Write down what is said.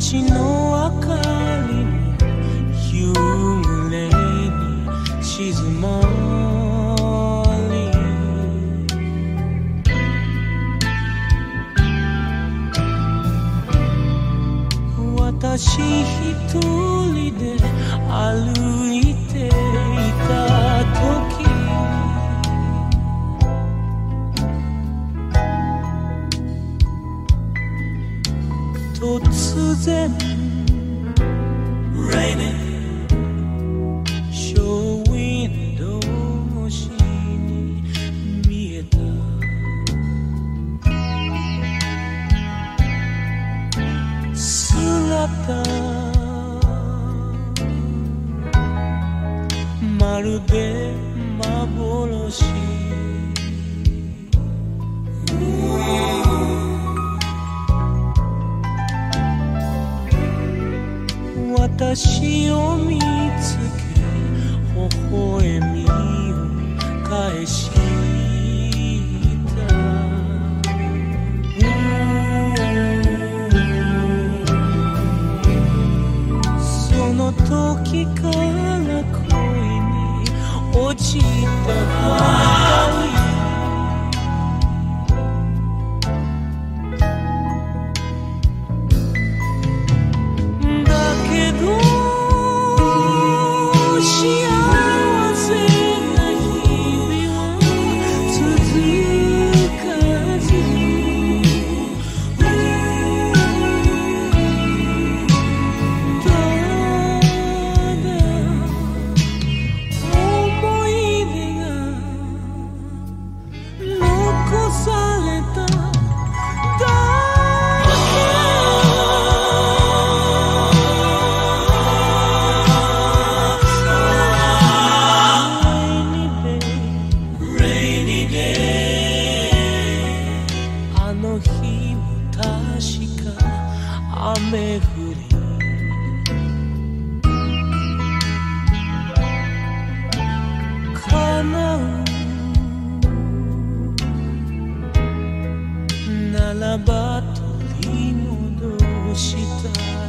街の明かりに幽霊に静まり私一人で歩いて然 Raining ショーウィンドウ越しに見えた。姿。まるで幻。qui 雨降り叶うならば取り戻したい